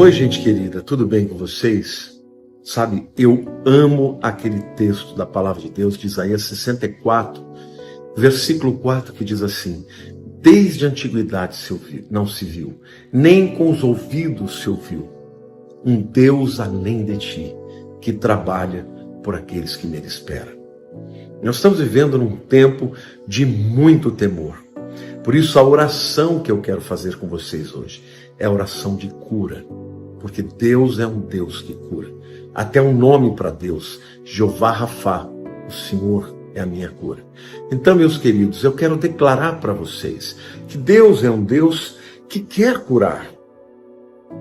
Oi, gente querida, tudo bem com vocês? Sabe, eu amo aquele texto da palavra de Deus de Isaías 64, versículo 4, que diz assim: Desde a antiguidade se ouviu, não se viu, nem com os ouvidos se ouviu, um Deus além de ti, que trabalha por aqueles que nele esperam. Nós estamos vivendo num tempo de muito temor. Por isso, a oração que eu quero fazer com vocês hoje é a oração de cura, porque Deus é um Deus que cura. Até um nome para Deus, Jeová Rafá, o Senhor é a minha cura. Então, meus queridos, eu quero declarar para vocês que Deus é um Deus que quer curar.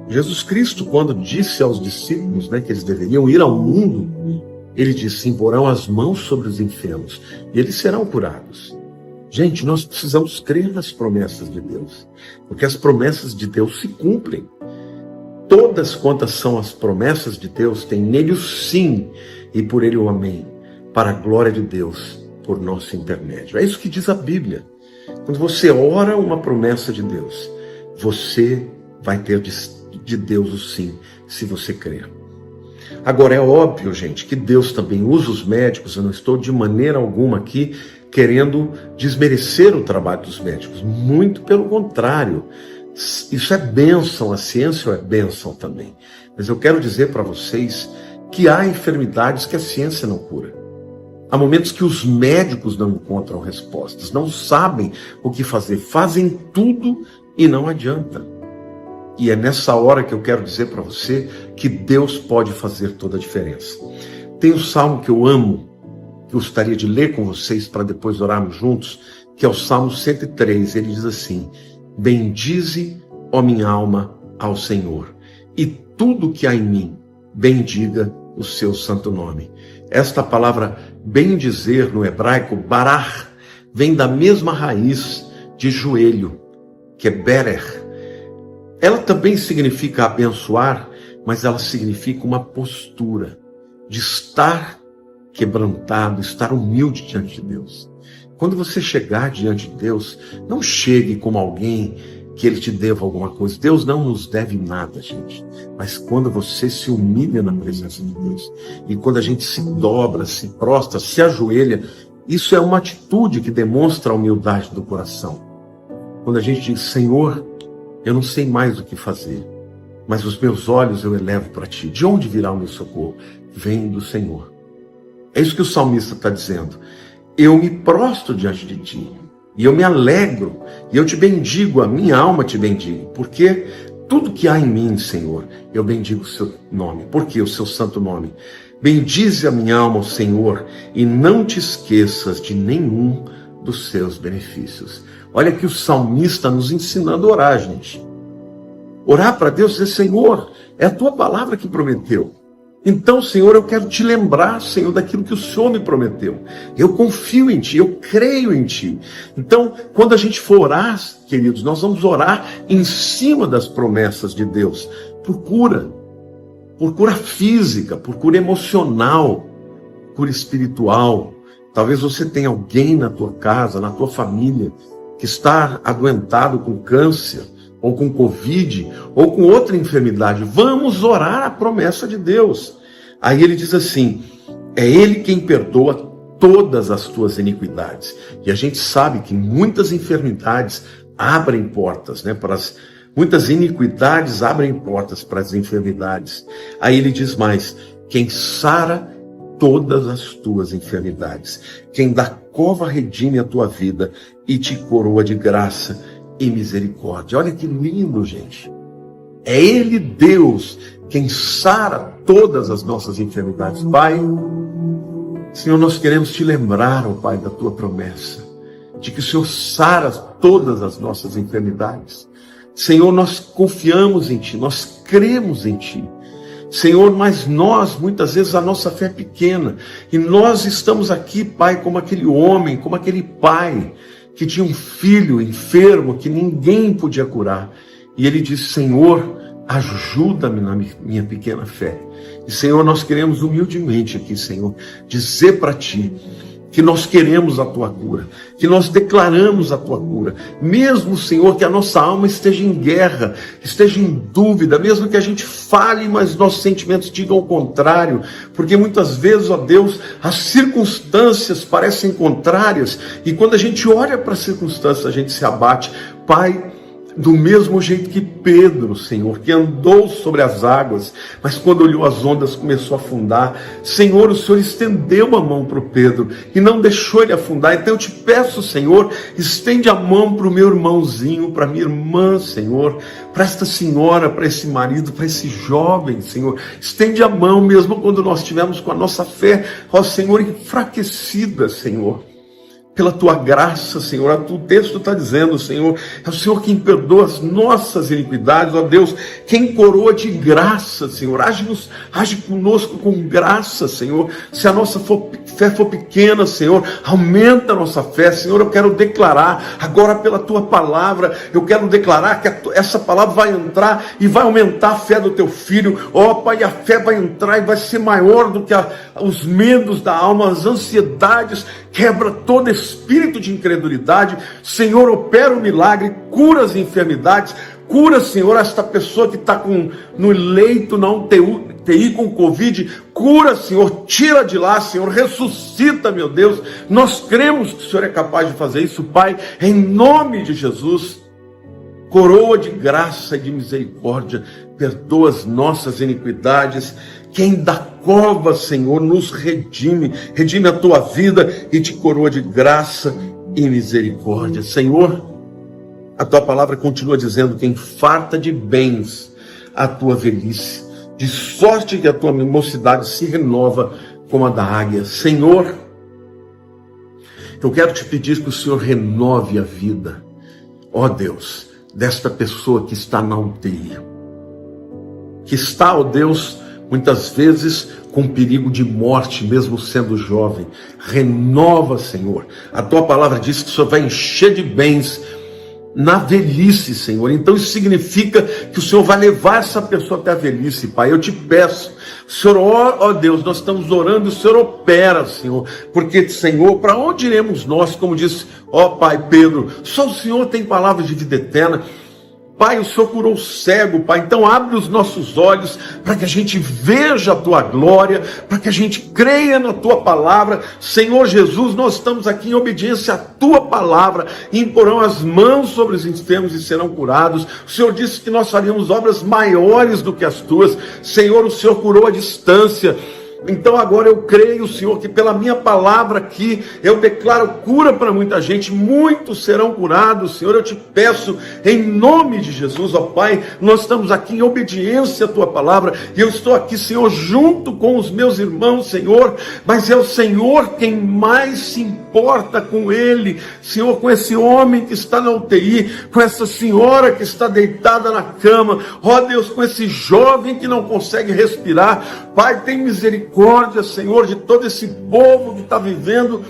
Jesus Cristo, quando disse aos discípulos né, que eles deveriam ir ao mundo, ele disse: imporão as mãos sobre os enfermos e eles serão curados. Gente, nós precisamos crer nas promessas de Deus, porque as promessas de Deus se cumprem. Todas quantas são as promessas de Deus, tem nele o sim e por ele o amém, para a glória de Deus, por nosso intermédio. É isso que diz a Bíblia. Quando você ora uma promessa de Deus, você vai ter de Deus o sim, se você crer. Agora, é óbvio, gente, que Deus também usa os médicos, eu não estou de maneira alguma aqui querendo desmerecer o trabalho dos médicos. Muito pelo contrário. Isso é bênção, a ciência é bênção também. Mas eu quero dizer para vocês que há enfermidades que a ciência não cura. Há momentos que os médicos não encontram respostas, não sabem o que fazer, fazem tudo e não adianta. E é nessa hora que eu quero dizer para você que Deus pode fazer toda a diferença. Tem um salmo que eu amo, que eu gostaria de ler com vocês para depois orarmos juntos, que é o Salmo 103. Ele diz assim: Bendize, ó minha alma, ao Senhor, e tudo que há em mim, bendiga o seu santo nome. Esta palavra bendizer no hebraico, barar, vem da mesma raiz de joelho, que é berer. Ela também significa abençoar, mas ela significa uma postura de estar quebrantado, estar humilde diante de Deus. Quando você chegar diante de Deus, não chegue como alguém que ele te deva alguma coisa. Deus não nos deve nada, gente. Mas quando você se humilha na presença de Deus, e quando a gente se dobra, se prostra, se ajoelha, isso é uma atitude que demonstra a humildade do coração. Quando a gente diz, Senhor, eu não sei mais o que fazer, mas os meus olhos eu elevo para ti. De onde virá o meu socorro? Vem do Senhor é isso que o salmista está dizendo. Eu me prostro diante de ti, e eu me alegro, e eu te bendigo, a minha alma te bendigo, porque tudo que há em mim, Senhor, eu bendigo o seu nome. Por quê? O seu santo nome. Bendize a minha alma, Senhor, e não te esqueças de nenhum dos seus benefícios. Olha que o salmista nos ensinando a orar, gente. Orar para Deus e dizer, Senhor, é a tua palavra que prometeu. Então, Senhor, eu quero te lembrar, Senhor, daquilo que o Senhor me prometeu. Eu confio em Ti, eu creio em Ti. Então, quando a gente for orar, queridos, nós vamos orar em cima das promessas de Deus, por cura, por cura física, por cura emocional, cura espiritual. Talvez você tenha alguém na tua casa, na tua família, que está adoentado com câncer ou com Covid, ou com outra enfermidade. Vamos orar a promessa de Deus. Aí ele diz assim: é Ele quem perdoa todas as tuas iniquidades. E a gente sabe que muitas enfermidades abrem portas, né, para as muitas iniquidades abrem portas para as enfermidades. Aí ele diz mais: quem sara todas as tuas enfermidades, quem da cova redime a tua vida e te coroa de graça e misericórdia. Olha que lindo, gente. É Ele, Deus, quem sara todas as nossas enfermidades. Pai, Senhor, nós queremos te lembrar, ó oh Pai, da tua promessa, de que o Senhor sara todas as nossas enfermidades. Senhor, nós confiamos em Ti, nós cremos em Ti. Senhor, mas nós, muitas vezes, a nossa fé é pequena, e nós estamos aqui, Pai, como aquele homem, como aquele pai, que tinha um filho enfermo que ninguém podia curar. E ele disse: Senhor, ajuda-me na minha pequena fé. E Senhor, nós queremos humildemente aqui, Senhor, dizer para ti que nós queremos a tua cura, que nós declaramos a tua cura, mesmo, Senhor, que a nossa alma esteja em guerra, esteja em dúvida, mesmo que a gente fale, mas nossos sentimentos digam o contrário, porque muitas vezes, ó Deus, as circunstâncias parecem contrárias, e quando a gente olha para as circunstâncias, a gente se abate. Pai, do mesmo jeito que Pedro, Senhor, que andou sobre as águas, mas quando olhou as ondas começou a afundar. Senhor, o Senhor estendeu a mão para o Pedro e não deixou ele afundar. Então eu te peço, Senhor, estende a mão para o meu irmãozinho, para minha irmã, Senhor, para esta senhora, para esse marido, para esse jovem, Senhor. Estende a mão mesmo quando nós estivermos com a nossa fé, ó Senhor, enfraquecida, Senhor pela tua graça, Senhor. O texto está dizendo, Senhor, é o Senhor quem perdoa as nossas iniquidades, ó Deus, quem coroa de graça, Senhor. Age-nos, age conosco com graça, Senhor. Se a nossa fé for pequena, Senhor, aumenta a nossa fé, Senhor. Eu quero declarar agora pela tua palavra, eu quero declarar que essa palavra vai entrar e vai aumentar a fé do teu filho. Ó Pai, a fé vai entrar e vai ser maior do que a, os medos da alma, as ansiedades quebra todo espírito de incredulidade. Senhor, opera o um milagre, cura as enfermidades, cura, Senhor, esta pessoa que está no leito na UTI, TI com Covid, cura, Senhor, tira de lá, Senhor, ressuscita, meu Deus. Nós cremos que o Senhor é capaz de fazer isso, Pai, em nome de Jesus. Coroa de graça e de misericórdia, perdoa as nossas iniquidades quem da cova, Senhor, nos redime, redime a tua vida e te coroa de graça e misericórdia. Senhor, a tua palavra continua dizendo que farta de bens a tua velhice, de sorte que a tua mocidade se renova como a da águia. Senhor, eu quero te pedir que o Senhor renove a vida, ó Deus, desta pessoa que está na UTI, que está, ó Deus, muitas vezes com perigo de morte, mesmo sendo jovem. Renova, Senhor. A tua palavra diz que o Senhor vai encher de bens na velhice, Senhor. Então isso significa que o Senhor vai levar essa pessoa até a velhice, Pai. Eu te peço, Senhor, ó, Deus, nós estamos orando, o Senhor opera, Senhor. Porque, Senhor, para onde iremos nós, como disse, ó Pai Pedro, só o Senhor tem palavras de vida eterna. Pai, o Senhor curou o cego, Pai. Então abre os nossos olhos para que a gente veja a tua glória, para que a gente creia na tua palavra. Senhor Jesus, nós estamos aqui em obediência à tua palavra. Imporão as mãos sobre os enfermos e serão curados. O Senhor disse que nós faríamos obras maiores do que as tuas. Senhor, o Senhor curou a distância. Então agora eu creio, Senhor, que pela minha palavra aqui eu declaro cura para muita gente, muitos serão curados, Senhor. Eu te peço em nome de Jesus, ó Pai, nós estamos aqui em obediência à tua palavra e eu estou aqui, Senhor, junto com os meus irmãos, Senhor, mas é o Senhor quem mais se importa com ele, Senhor, com esse homem que está na UTI, com essa senhora que está deitada na cama, ó Deus, com esse jovem que não consegue respirar, Pai, tem misericórdia misericórdia, Senhor, de todo esse povo que está vivendo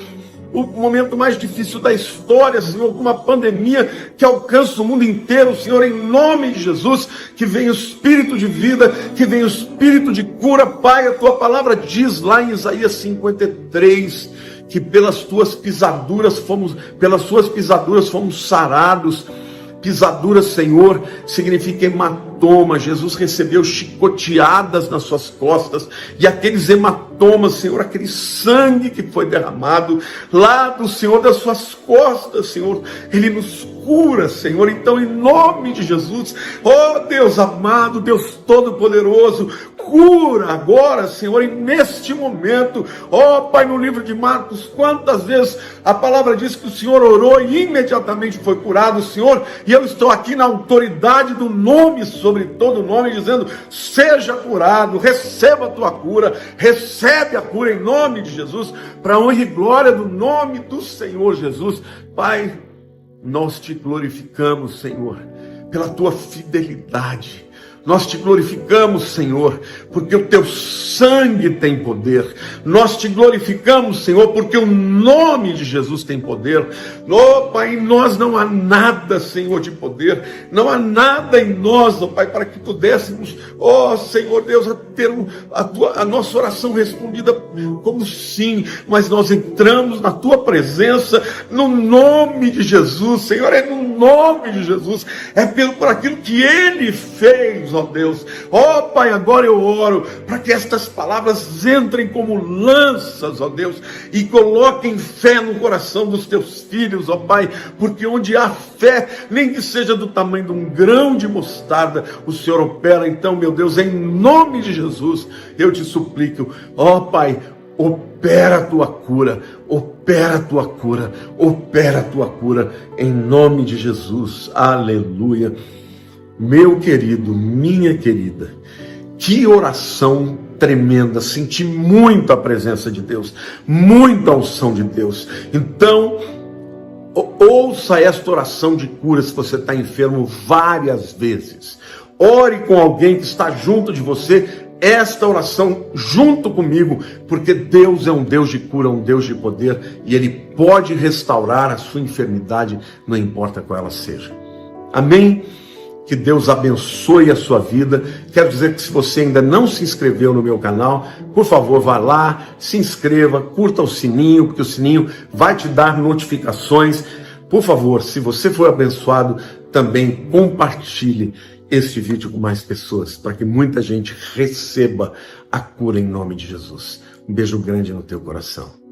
o momento mais difícil da história, Senhor, com uma pandemia que alcança o mundo inteiro, Senhor, em nome de Jesus, que vem o espírito de vida, que vem o espírito de cura, Pai, a tua palavra diz lá em Isaías 53 que pelas tuas pisaduras fomos, pelas suas pisaduras fomos sarados. Pisadura, Senhor, significa hematoma. Jesus recebeu chicoteadas nas suas costas, e aqueles hematomas, Senhor, aquele sangue que foi derramado lá do Senhor das suas costas, Senhor, Ele nos cura, Senhor. Então, em nome de Jesus, ó oh, Deus amado, Deus Todo-Poderoso, cura agora, Senhor, e neste momento, ó oh, Pai, no livro de Marcos, quantas vezes a palavra diz que o Senhor orou e imediatamente foi curado, Senhor, e eu estou aqui na autoridade do nome sobre todo nome, dizendo: seja curado, receba a tua cura, recebe a cura em nome de Jesus, para honra e glória do nome do Senhor Jesus. Pai, nós te glorificamos, Senhor, pela tua fidelidade. Nós te glorificamos, Senhor, porque o teu sangue tem poder. Nós te glorificamos, Senhor, porque o nome de Jesus tem poder. Oh, Pai, em nós não há nada, Senhor, de poder. Não há nada em nós, oh, Pai, para que pudéssemos, oh, Senhor Deus, ter a, tua, a nossa oração respondida como sim, mas nós entramos na tua presença no nome de Jesus, Senhor, é no nome de Jesus, é pelo por aquilo que ele fez, ó Deus. Ó Pai, agora eu oro para que estas palavras entrem como lanças, ó Deus, e coloquem fé no coração dos teus filhos, ó Pai, porque onde há fé, nem que seja do tamanho de um grão de mostarda, o Senhor opera. Então, meu Deus, em nome de Jesus, eu te suplico, ó Pai, opera a tua cura, opera a tua cura, opera a tua cura, em nome de Jesus, aleluia. Meu querido, minha querida, que oração tremenda, senti muito a presença de Deus, muita unção de Deus. Então, ouça esta oração de cura se você está enfermo várias vezes. Ore com alguém que está junto de você, esta oração junto comigo, porque Deus é um Deus de cura, um Deus de poder, e Ele pode restaurar a sua enfermidade, não importa qual ela seja. Amém? Que Deus abençoe a sua vida. Quero dizer que se você ainda não se inscreveu no meu canal, por favor, vá lá, se inscreva, curta o sininho, porque o sininho vai te dar notificações. Por favor, se você foi abençoado, também compartilhe este vídeo com mais pessoas, para que muita gente receba a cura em nome de Jesus. Um beijo grande no teu coração.